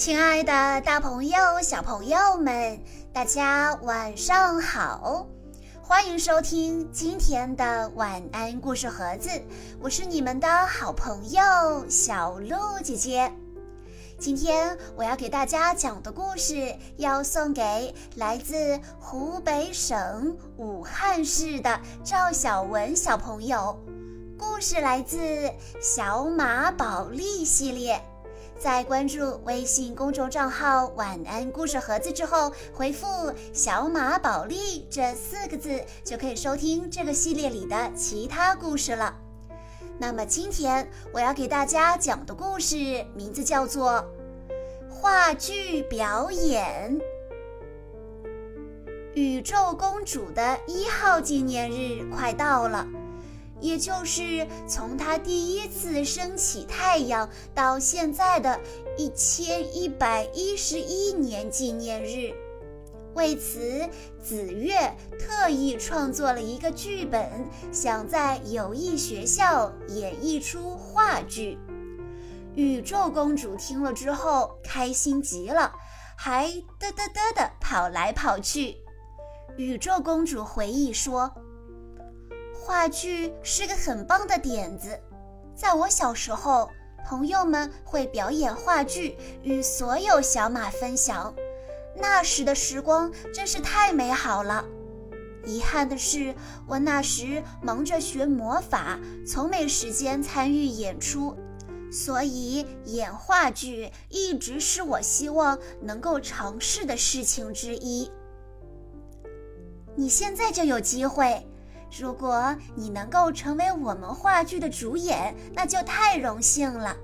亲爱的，大朋友、小朋友们，大家晚上好！欢迎收听今天的晚安故事盒子，我是你们的好朋友小鹿姐姐。今天我要给大家讲的故事，要送给来自湖北省武汉市的赵小文小朋友。故事来自《小马宝莉》系列。在关注微信公众账号“晚安故事盒子”之后，回复“小马宝莉”这四个字，就可以收听这个系列里的其他故事了。那么今天我要给大家讲的故事名字叫做《话剧表演》。宇宙公主的一号纪念日快到了。也就是从它第一次升起太阳到现在的一千一百一十一年纪念日，为此，紫月特意创作了一个剧本，想在友谊学校演绎出话剧。宇宙公主听了之后开心极了，还嘚嘚嘚的跑来跑去。宇宙公主回忆说。话剧是个很棒的点子，在我小时候，朋友们会表演话剧与所有小马分享，那时的时光真是太美好了。遗憾的是，我那时忙着学魔法，从没时间参与演出，所以演话剧一直是我希望能够尝试的事情之一。你现在就有机会。如果你能够成为我们话剧的主演，那就太荣幸了。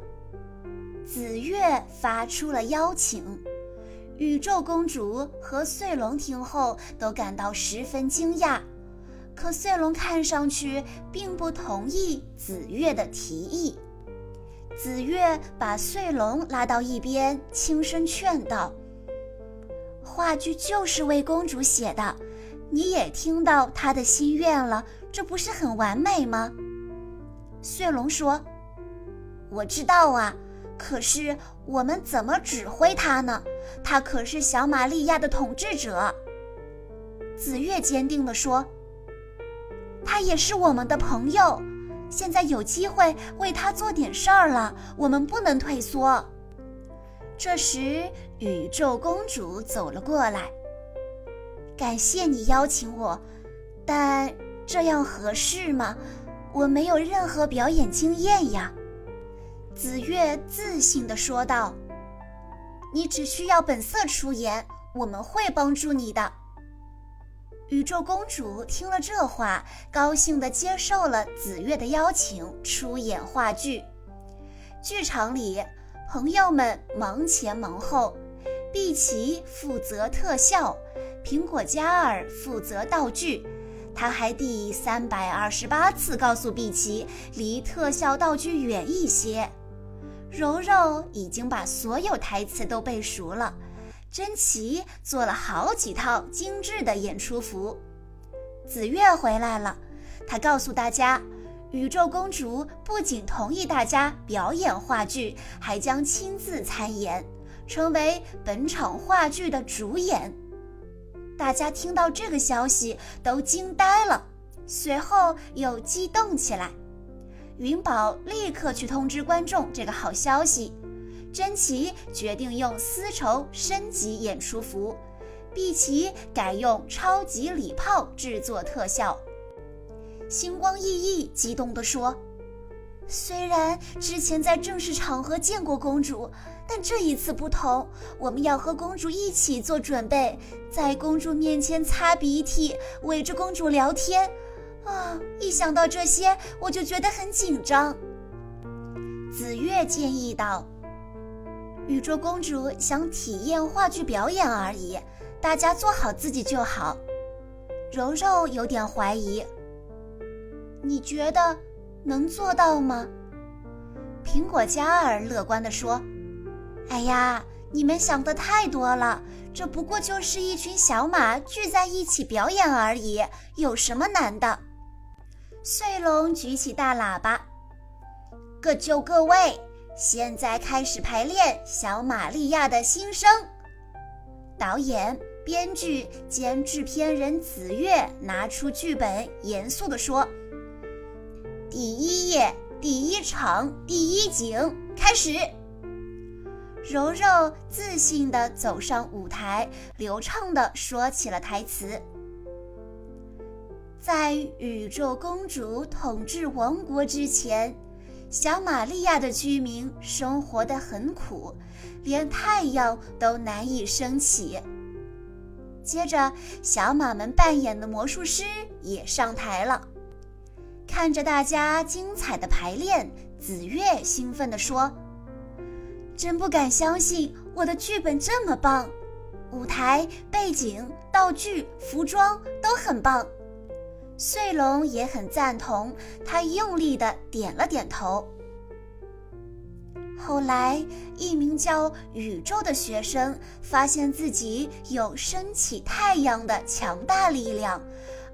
紫月发出了邀请，宇宙公主和穗龙听后都感到十分惊讶，可穗龙看上去并不同意紫月的提议。紫月把穗龙拉到一边，轻声劝道：“话剧就是为公主写的。”你也听到他的心愿了，这不是很完美吗？血龙说：“我知道啊，可是我们怎么指挥他呢？他可是小玛利亚的统治者。”紫月坚定地说：“他也是我们的朋友，现在有机会为他做点事儿了，我们不能退缩。”这时，宇宙公主走了过来。感谢你邀请我，但这样合适吗？我没有任何表演经验呀。”紫月自信地说道。“你只需要本色出演，我们会帮助你的。”宇宙公主听了这话，高兴地接受了紫月的邀请，出演话剧。剧场里，朋友们忙前忙后，碧琪负责特效。苹果嘉尔负责道具，他还第三百二十八次告诉碧琪离特效道具远一些。柔柔已经把所有台词都背熟了，珍奇做了好几套精致的演出服。紫月回来了，她告诉大家，宇宙公主不仅同意大家表演话剧，还将亲自参演，成为本场话剧的主演。大家听到这个消息都惊呆了，随后又激动起来。云宝立刻去通知观众这个好消息，珍奇决定用丝绸升级演出服，碧琪改用超级礼炮制作特效。星光熠熠激动地说。虽然之前在正式场合见过公主，但这一次不同，我们要和公主一起做准备，在公主面前擦鼻涕，围着公主聊天。啊，一想到这些，我就觉得很紧张。紫月建议道：“宇宙公主想体验话剧表演而已，大家做好自己就好。”柔柔有点怀疑，你觉得？能做到吗？苹果嘉儿乐观地说：“哎呀，你们想的太多了，这不过就是一群小马聚在一起表演而已，有什么难的？”穗龙举起大喇叭：“各就各位，现在开始排练小玛利亚的新生。导演、编剧兼制片人子月拿出剧本，严肃地说：“第一页，第一场，第一景，开始。”柔柔自信地走上舞台，流畅地说起了台词：“在宇宙公主统治王国之前，小玛利亚的居民生活得很苦，连太阳都难以升起。”接着，小马们扮演的魔术师也上台了，看着大家精彩的排练，紫月兴奋地说。真不敢相信，我的剧本这么棒，舞台背景、道具、服装都很棒。穗龙也很赞同，他用力地点了点头。后来，一名叫宇宙的学生发现自己有升起太阳的强大力量，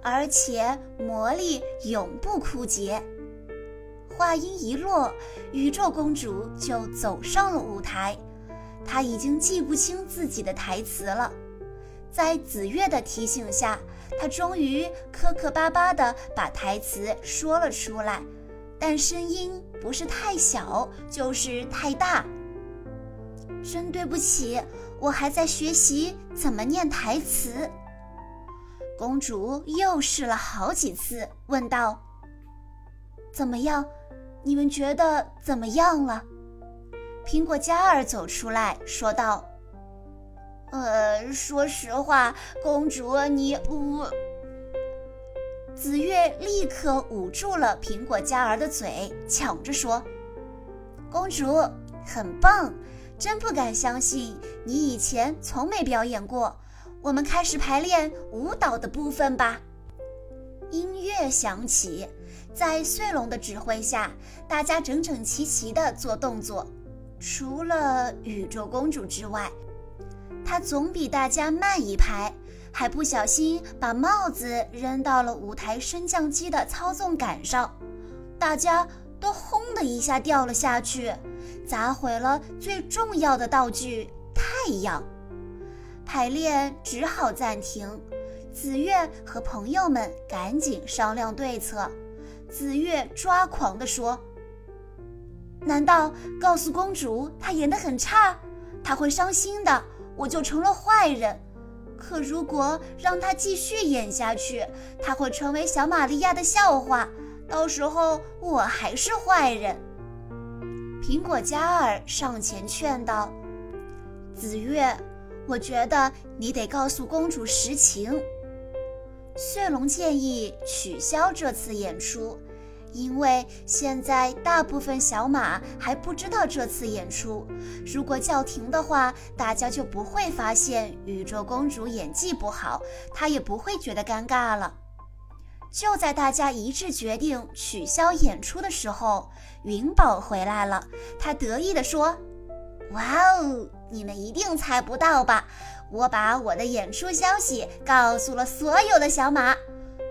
而且魔力永不枯竭。话音一落，宇宙公主就走上了舞台。她已经记不清自己的台词了，在紫月的提醒下，她终于磕磕巴巴地把台词说了出来，但声音不是太小，就是太大。真对不起，我还在学习怎么念台词。公主又试了好几次，问道：“怎么样？”你们觉得怎么样了？苹果嘉儿走出来说道：“呃，说实话，公主，你呜。”紫月立刻捂住了苹果嘉儿的嘴，抢着说：“公主很棒，真不敢相信你以前从没表演过。我们开始排练舞蹈的部分吧。”音乐响起。在穗龙的指挥下，大家整整齐齐地做动作，除了宇宙公主之外，她总比大家慢一拍，还不小心把帽子扔到了舞台升降机的操纵杆上，大家都轰的一下掉了下去，砸毁了最重要的道具——太阳。排练只好暂停，紫月和朋友们赶紧商量对策。紫月抓狂地说：“难道告诉公主她演得很差，她会伤心的，我就成了坏人？可如果让她继续演下去，她会成为小玛利亚的笑话，到时候我还是坏人。”苹果嘉儿上前劝道：“紫月，我觉得你得告诉公主实情。”血龙建议取消这次演出，因为现在大部分小马还不知道这次演出。如果叫停的话，大家就不会发现宇宙公主演技不好，她也不会觉得尴尬了。就在大家一致决定取消演出的时候，云宝回来了，他得意地说：“哇哦，你们一定猜不到吧？”我把我的演出消息告诉了所有的小马，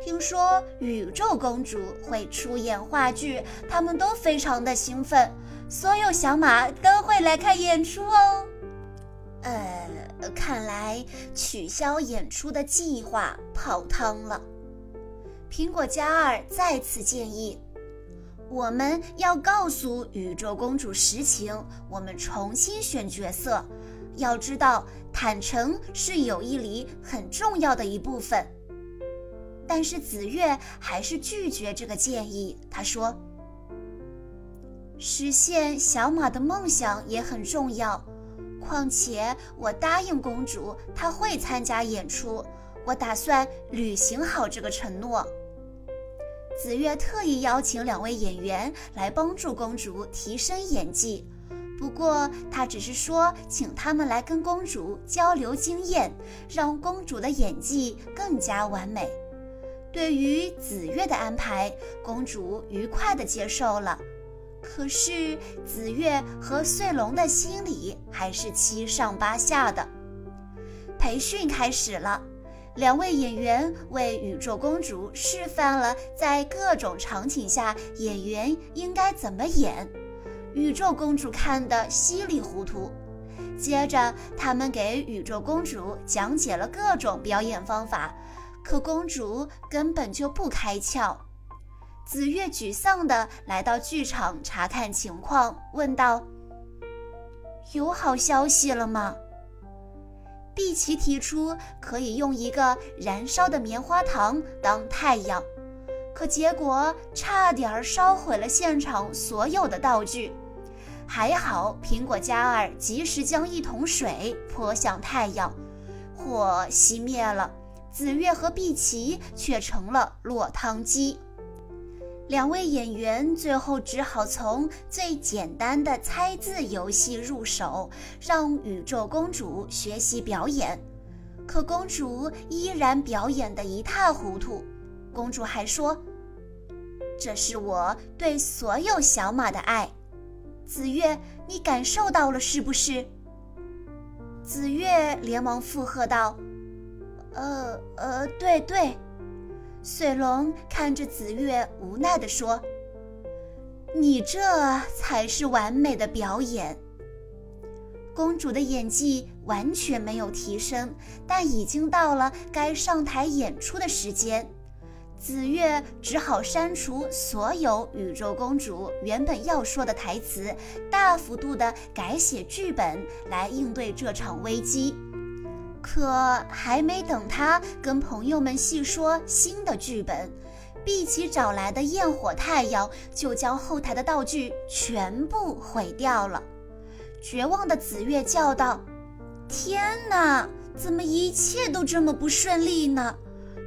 听说宇宙公主会出演话剧，他们都非常的兴奋。所有小马都会来看演出哦。呃，看来取消演出的计划泡汤了。苹果嘉儿再次建议，我们要告诉宇宙公主实情，我们重新选角色。要知道，坦诚是友谊里很重要的一部分。但是紫月还是拒绝这个建议。他说：“实现小马的梦想也很重要。况且我答应公主，她会参加演出，我打算履行好这个承诺。”紫月特意邀请两位演员来帮助公主提升演技。不过，他只是说，请他们来跟公主交流经验，让公主的演技更加完美。对于紫月的安排，公主愉快地接受了。可是，紫月和穗龙的心里还是七上八下的。培训开始了，两位演员为宇宙公主示范了在各种场景下演员应该怎么演。宇宙公主看得稀里糊涂。接着，他们给宇宙公主讲解了各种表演方法，可公主根本就不开窍。紫月沮丧地来到剧场查看情况，问道：“有好消息了吗？”碧琪提出可以用一个燃烧的棉花糖当太阳，可结果差点烧毁了现场所有的道具。还好苹果嘉儿及时将一桶水泼向太阳，火熄灭了。紫月和碧琪却成了落汤鸡。两位演员最后只好从最简单的猜字游戏入手，让宇宙公主学习表演。可公主依然表演得一塌糊涂。公主还说：“这是我对所有小马的爱。”紫月，你感受到了是不是？紫月连忙附和道：“呃呃，对对。”水龙看着紫月，无奈地说：“你这才是完美的表演。”公主的演技完全没有提升，但已经到了该上台演出的时间。紫月只好删除所有宇宙公主原本要说的台词，大幅度的改写剧本来应对这场危机。可还没等他跟朋友们细说新的剧本，碧琪找来的焰火太阳就将后台的道具全部毁掉了。绝望的紫月叫道：“天哪，怎么一切都这么不顺利呢？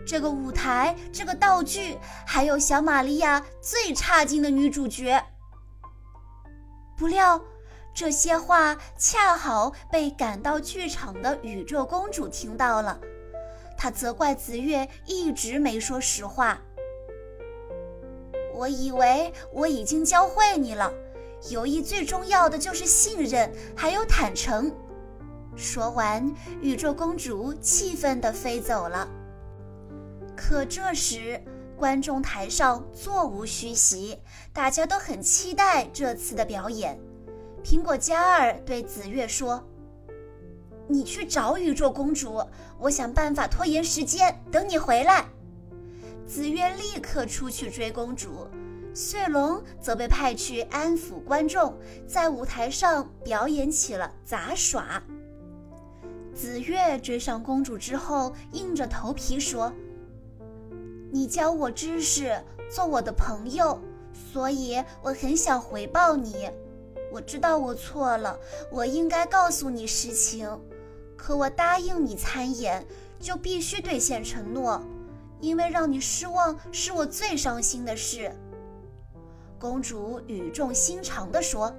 这个舞台，这个道具，还有小玛利亚最差劲的女主角。”不料。这些话恰好被赶到剧场的宇宙公主听到了，她责怪紫月一直没说实话。我以为我已经教会你了，友谊最重要的就是信任，还有坦诚。说完，宇宙公主气愤地飞走了。可这时，观众台上座无虚席，大家都很期待这次的表演。苹果嘉儿对紫月说：“你去找宇宙公主，我想办法拖延时间，等你回来。”紫月立刻出去追公主，穗龙则被派去安抚观众，在舞台上表演起了杂耍。紫月追上公主之后，硬着头皮说：“你教我知识，做我的朋友，所以我很想回报你。”我知道我错了，我应该告诉你实情。可我答应你参演，就必须兑现承诺，因为让你失望是我最伤心的事。公主语重心长地说：“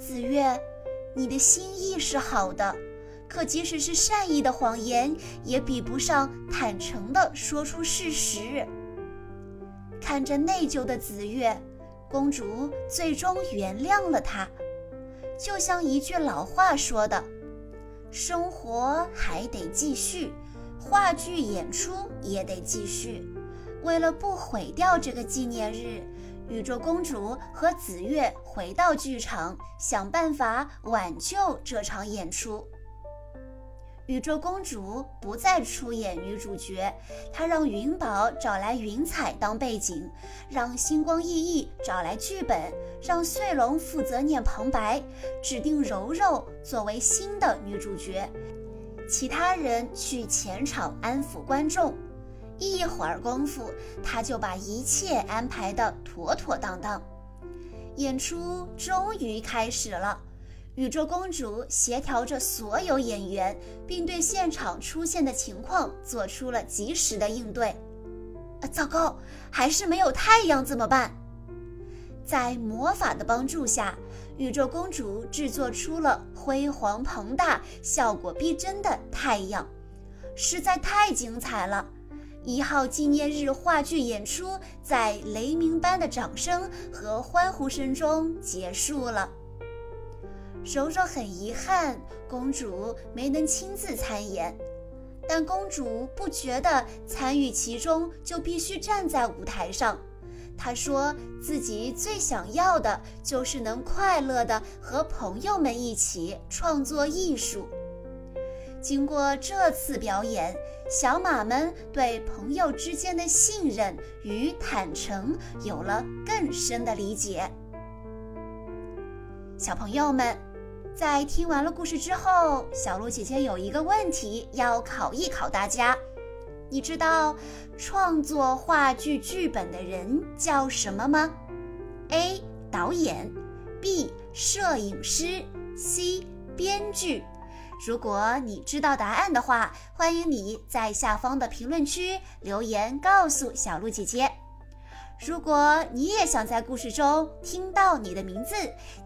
紫月，你的心意是好的，可即使是善意的谎言，也比不上坦诚地说出事实。”看着内疚的紫月。公主最终原谅了他，就像一句老话说的：“生活还得继续，话剧演出也得继续。”为了不毁掉这个纪念日，宇宙公主和紫月回到剧场，想办法挽救这场演出。宇宙公主不再出演女主角，她让云宝找来云彩当背景，让星光熠熠找来剧本，让穗龙负责念旁白，指定柔柔作为新的女主角，其他人去前场安抚观众。一会儿功夫，她就把一切安排得妥妥当当。演出终于开始了。宇宙公主协调着所有演员，并对现场出现的情况做出了及时的应对。啊，糟糕，还是没有太阳怎么办？在魔法的帮助下，宇宙公主制作出了辉煌庞大、效果逼真的太阳，实在太精彩了！一号纪念日话剧演出在雷鸣般的掌声和欢呼声中结束了。柔柔很遗憾，公主没能亲自参演，但公主不觉得参与其中就必须站在舞台上。她说自己最想要的就是能快乐的和朋友们一起创作艺术。经过这次表演，小马们对朋友之间的信任与坦诚有了更深的理解。小朋友们，在听完了故事之后，小鹿姐姐有一个问题要考一考大家：你知道创作话剧剧本的人叫什么吗？A. 导演，B. 摄影师，C. 编剧。如果你知道答案的话，欢迎你在下方的评论区留言告诉小鹿姐姐。如果你也想在故事中听到你的名字，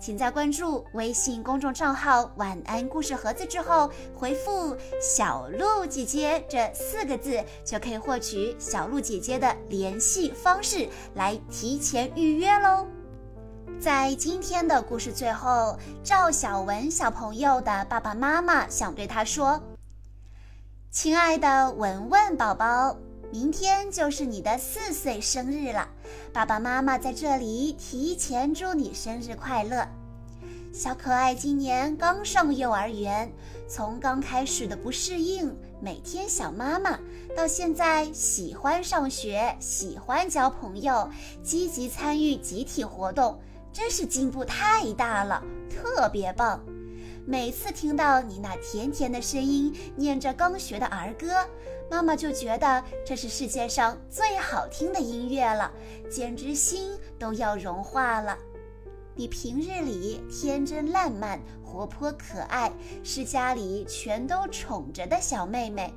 请在关注微信公众账号“晚安故事盒子”之后回复“小鹿姐姐”这四个字，就可以获取小鹿姐姐的联系方式来提前预约喽。在今天的故事最后，赵小文小朋友的爸爸妈妈想对他说：“亲爱的文文宝宝。”明天就是你的四岁生日了，爸爸妈妈在这里提前祝你生日快乐。小可爱今年刚上幼儿园，从刚开始的不适应，每天想妈妈，到现在喜欢上学，喜欢交朋友，积极参与集体活动，真是进步太大了，特别棒。每次听到你那甜甜的声音，念着刚学的儿歌，妈妈就觉得这是世界上最好听的音乐了，简直心都要融化了。你平日里天真烂漫、活泼可爱，是家里全都宠着的小妹妹，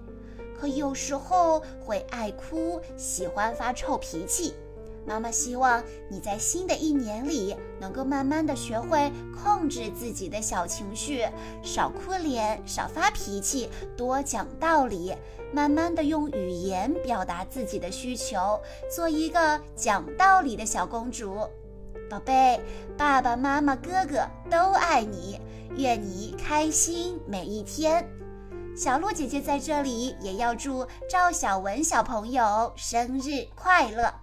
可有时候会爱哭，喜欢发臭脾气。妈妈希望你在新的一年里能够慢慢的学会控制自己的小情绪，少哭脸，少发脾气，多讲道理，慢慢的用语言表达自己的需求，做一个讲道理的小公主。宝贝，爸爸妈妈、哥哥都爱你，愿你开心每一天。小鹿姐姐在这里也要祝赵小文小朋友生日快乐。